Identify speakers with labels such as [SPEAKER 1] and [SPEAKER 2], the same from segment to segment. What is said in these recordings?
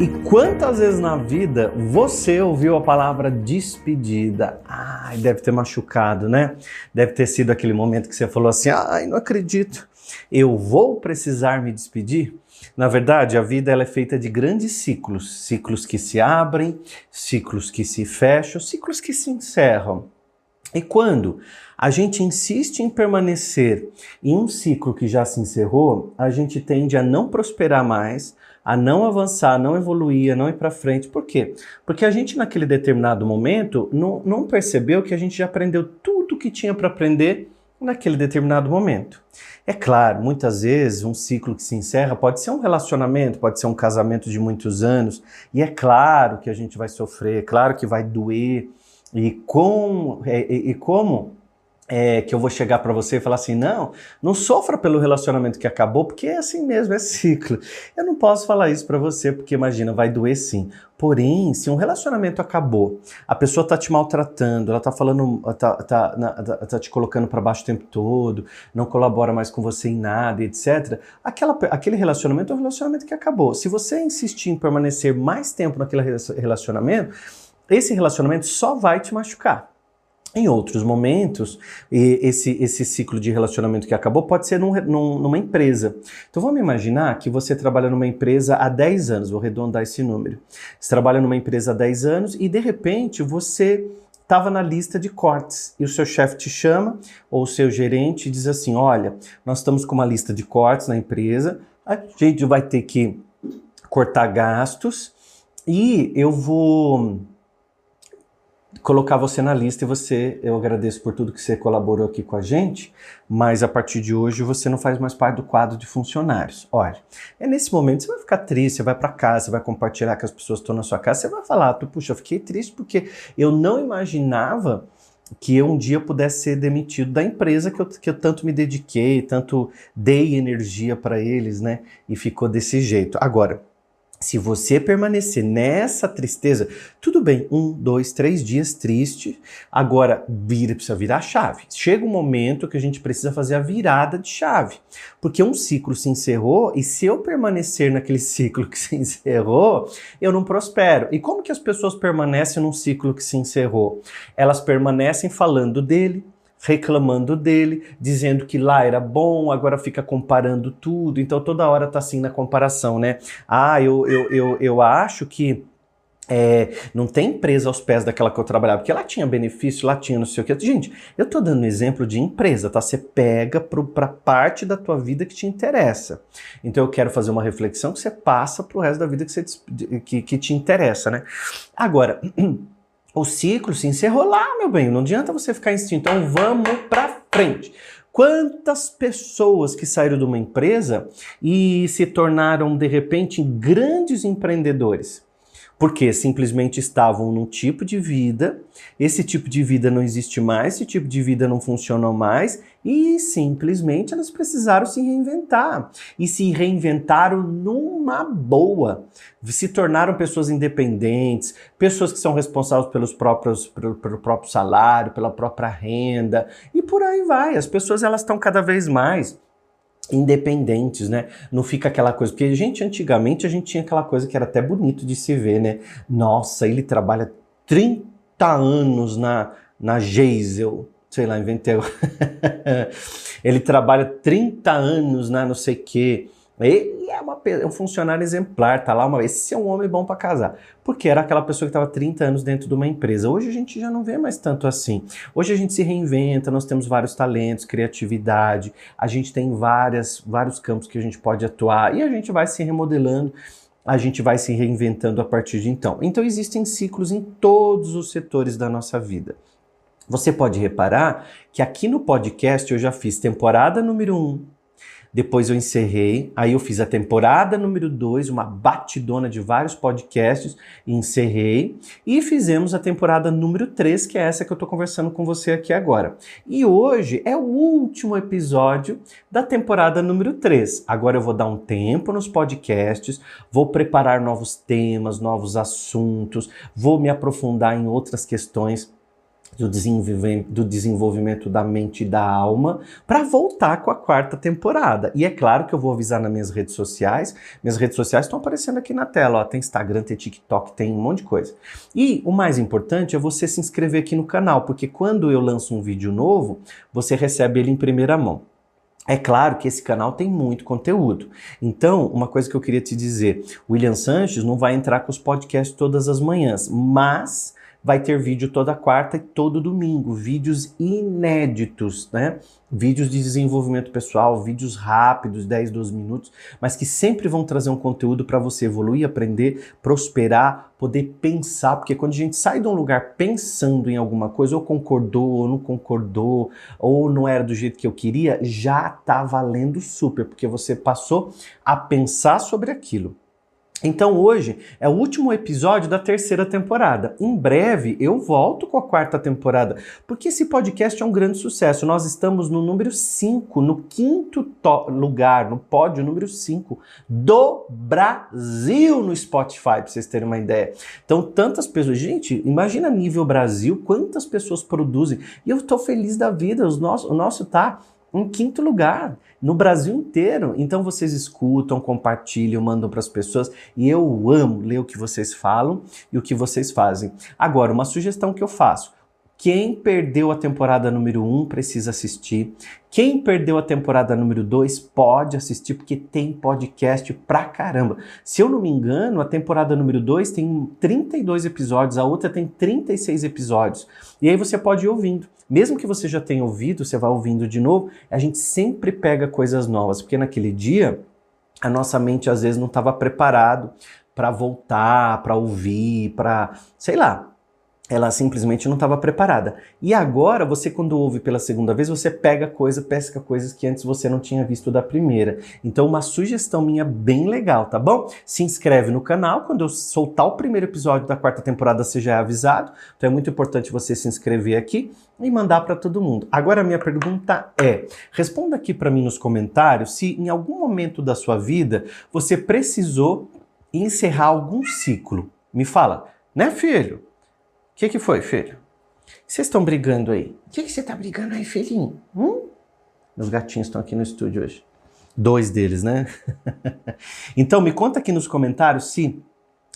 [SPEAKER 1] E quantas vezes na vida você ouviu a palavra despedida? Ai, deve ter machucado, né? Deve ter sido aquele momento que você falou assim: ai, não acredito, eu vou precisar me despedir? Na verdade, a vida ela é feita de grandes ciclos, ciclos que se abrem, ciclos que se fecham, ciclos que se encerram. E quando a gente insiste em permanecer em um ciclo que já se encerrou, a gente tende a não prosperar mais, a não avançar, a não evoluir, a não ir para frente. Por quê? Porque a gente, naquele determinado momento, não, não percebeu que a gente já aprendeu tudo que tinha para aprender naquele determinado momento. É claro, muitas vezes um ciclo que se encerra pode ser um relacionamento, pode ser um casamento de muitos anos, e é claro que a gente vai sofrer, é claro que vai doer, e, com, e, e como é, que eu vou chegar para você e falar assim: não, não sofra pelo relacionamento que acabou, porque é assim mesmo, é ciclo. Eu não posso falar isso para você, porque imagina, vai doer sim. Porém, se um relacionamento acabou, a pessoa tá te maltratando, ela tá falando, tá, tá, tá, tá te colocando para baixo o tempo todo, não colabora mais com você em nada, etc. Aquela, aquele relacionamento é um relacionamento que acabou. Se você insistir em permanecer mais tempo naquele relacionamento, esse relacionamento só vai te machucar. Em outros momentos, esse, esse ciclo de relacionamento que acabou pode ser num, num, numa empresa. Então vamos imaginar que você trabalha numa empresa há 10 anos, vou arredondar esse número. Você trabalha numa empresa há 10 anos e de repente você estava na lista de cortes e o seu chefe te chama ou o seu gerente diz assim: Olha, nós estamos com uma lista de cortes na empresa, a gente vai ter que cortar gastos e eu vou colocar você na lista e você, eu agradeço por tudo que você colaborou aqui com a gente, mas a partir de hoje você não faz mais parte do quadro de funcionários. Olha, é nesse momento você vai ficar triste, você vai para casa, você vai compartilhar com as pessoas que estão na sua casa, você vai falar, puxa, eu fiquei triste porque eu não imaginava que eu um dia pudesse ser demitido da empresa que eu, que eu tanto me dediquei, tanto dei energia para eles, né? E ficou desse jeito. Agora, se você permanecer nessa tristeza, tudo bem, um, dois, três dias triste, agora vira, precisa virar a chave. Chega um momento que a gente precisa fazer a virada de chave, porque um ciclo se encerrou e se eu permanecer naquele ciclo que se encerrou, eu não prospero. E como que as pessoas permanecem num ciclo que se encerrou? Elas permanecem falando dele, reclamando dele, dizendo que lá era bom, agora fica comparando tudo. Então toda hora tá assim na comparação, né? Ah, eu, eu, eu, eu acho que. É, não tem empresa aos pés daquela que eu trabalhava, porque ela tinha benefício, lá tinha não sei o que. Gente, eu tô dando um exemplo de empresa, tá? Você pega pro, pra parte da tua vida que te interessa. Então eu quero fazer uma reflexão que você passa pro resto da vida que, você, que, que te interessa, né? Agora. O ciclo se encerrou lá, meu bem. Não adianta você ficar insistindo. Então vamos para frente. Quantas pessoas que saíram de uma empresa e se tornaram de repente grandes empreendedores? porque simplesmente estavam num tipo de vida, esse tipo de vida não existe mais, esse tipo de vida não funciona mais e simplesmente elas precisaram se reinventar e se reinventaram numa boa, se tornaram pessoas independentes, pessoas que são responsáveis pelos próprios pelo, pelo próprio salário, pela própria renda e por aí vai. As pessoas elas estão cada vez mais independentes, né? Não fica aquela coisa, porque gente, antigamente a gente tinha aquela coisa que era até bonito de se ver, né? Nossa, ele trabalha 30 anos na na Geisel, sei lá, inventei. ele trabalha 30 anos na não sei quê. Ele é, uma, é um funcionário exemplar, tá lá uma vez. Esse é um homem bom para casar. Porque era aquela pessoa que estava 30 anos dentro de uma empresa. Hoje a gente já não vê mais tanto assim. Hoje a gente se reinventa, nós temos vários talentos, criatividade, a gente tem várias, vários campos que a gente pode atuar e a gente vai se remodelando a gente vai se reinventando a partir de então. Então existem ciclos em todos os setores da nossa vida. Você pode reparar que aqui no podcast eu já fiz temporada número 1, um, depois eu encerrei, aí eu fiz a temporada número 2, uma batidona de vários podcasts, encerrei. E fizemos a temporada número 3, que é essa que eu tô conversando com você aqui agora. E hoje é o último episódio da temporada número 3. Agora eu vou dar um tempo nos podcasts, vou preparar novos temas, novos assuntos, vou me aprofundar em outras questões do desenvolvimento, do desenvolvimento da mente e da alma para voltar com a quarta temporada. E é claro que eu vou avisar nas minhas redes sociais. Minhas redes sociais estão aparecendo aqui na tela. Ó. Tem Instagram, tem TikTok, tem um monte de coisa. E o mais importante é você se inscrever aqui no canal, porque quando eu lanço um vídeo novo, você recebe ele em primeira mão. É claro que esse canal tem muito conteúdo. Então, uma coisa que eu queria te dizer: William Sanches não vai entrar com os podcasts todas as manhãs, mas vai ter vídeo toda quarta e todo domingo, vídeos inéditos, né? Vídeos de desenvolvimento pessoal, vídeos rápidos, 10, 12 minutos, mas que sempre vão trazer um conteúdo para você evoluir, aprender, prosperar, poder pensar, porque quando a gente sai de um lugar pensando em alguma coisa, ou concordou, ou não concordou, ou não era do jeito que eu queria, já tá valendo super, porque você passou a pensar sobre aquilo. Então hoje é o último episódio da terceira temporada. Em breve eu volto com a quarta temporada, porque esse podcast é um grande sucesso. Nós estamos no número 5, no quinto lugar, no pódio número 5 do Brasil no Spotify, para vocês terem uma ideia. Então, tantas pessoas. Gente, imagina nível Brasil, quantas pessoas produzem. E eu estou feliz da vida. Os nosso, o nosso tá em quinto lugar no Brasil inteiro. Então vocês escutam, compartilham, mandam para as pessoas e eu amo ler o que vocês falam e o que vocês fazem. Agora, uma sugestão que eu faço. Quem perdeu a temporada número 1 um precisa assistir. Quem perdeu a temporada número 2 pode assistir, porque tem podcast pra caramba. Se eu não me engano, a temporada número 2 tem 32 episódios, a outra tem 36 episódios. E aí você pode ir ouvindo. Mesmo que você já tenha ouvido, você vai ouvindo de novo, a gente sempre pega coisas novas, porque naquele dia a nossa mente às vezes não estava preparado para voltar, para ouvir, para, sei lá, ela simplesmente não estava preparada. E agora, você quando ouve pela segunda vez, você pega coisa, pesca coisas que antes você não tinha visto da primeira. Então, uma sugestão minha bem legal, tá bom? Se inscreve no canal, quando eu soltar o primeiro episódio da quarta temporada, você já é avisado. Então, é muito importante você se inscrever aqui e mandar para todo mundo. Agora, a minha pergunta é: responda aqui para mim nos comentários se em algum momento da sua vida você precisou encerrar algum ciclo. Me fala, né, filho? Que, que foi, filho? Vocês estão brigando aí? O que, que você está brigando aí, filhinho? Hum? Meus gatinhos estão aqui no estúdio hoje. Dois deles, né? então, me conta aqui nos comentários se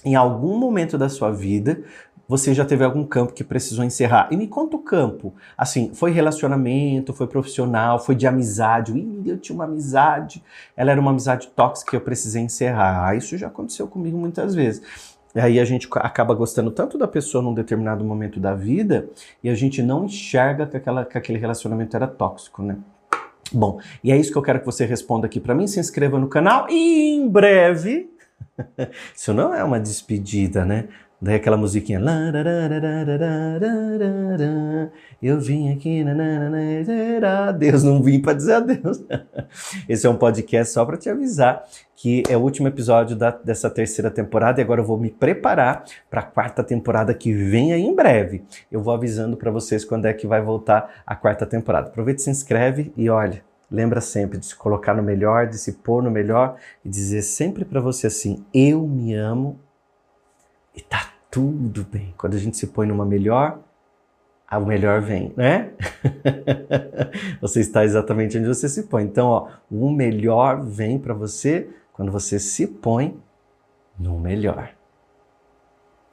[SPEAKER 1] em algum momento da sua vida você já teve algum campo que precisou encerrar. E me conta o campo. Assim, foi relacionamento, foi profissional, foi de amizade. Ih, eu tinha uma amizade, ela era uma amizade tóxica que eu precisei encerrar. Ah, isso já aconteceu comigo muitas vezes. E aí a gente acaba gostando tanto da pessoa num determinado momento da vida e a gente não enxerga que, aquela, que aquele relacionamento era tóxico, né? Bom, e é isso que eu quero que você responda aqui para mim. Se inscreva no canal e em breve. isso não é uma despedida, né? Daí aquela musiquinha. Eu vim aqui. Deus, não vim para dizer adeus. Esse é um podcast só para te avisar que é o último episódio da, dessa terceira temporada e agora eu vou me preparar para a quarta temporada que vem aí em breve. Eu vou avisando para vocês quando é que vai voltar a quarta temporada. Aproveita, se inscreve e olha. Lembra sempre de se colocar no melhor, de se pôr no melhor e dizer sempre para você assim: eu me amo e tá tudo bem. Quando a gente se põe numa melhor, o melhor vem, né? você está exatamente onde você se põe. Então, ó, o melhor vem para você quando você se põe no melhor.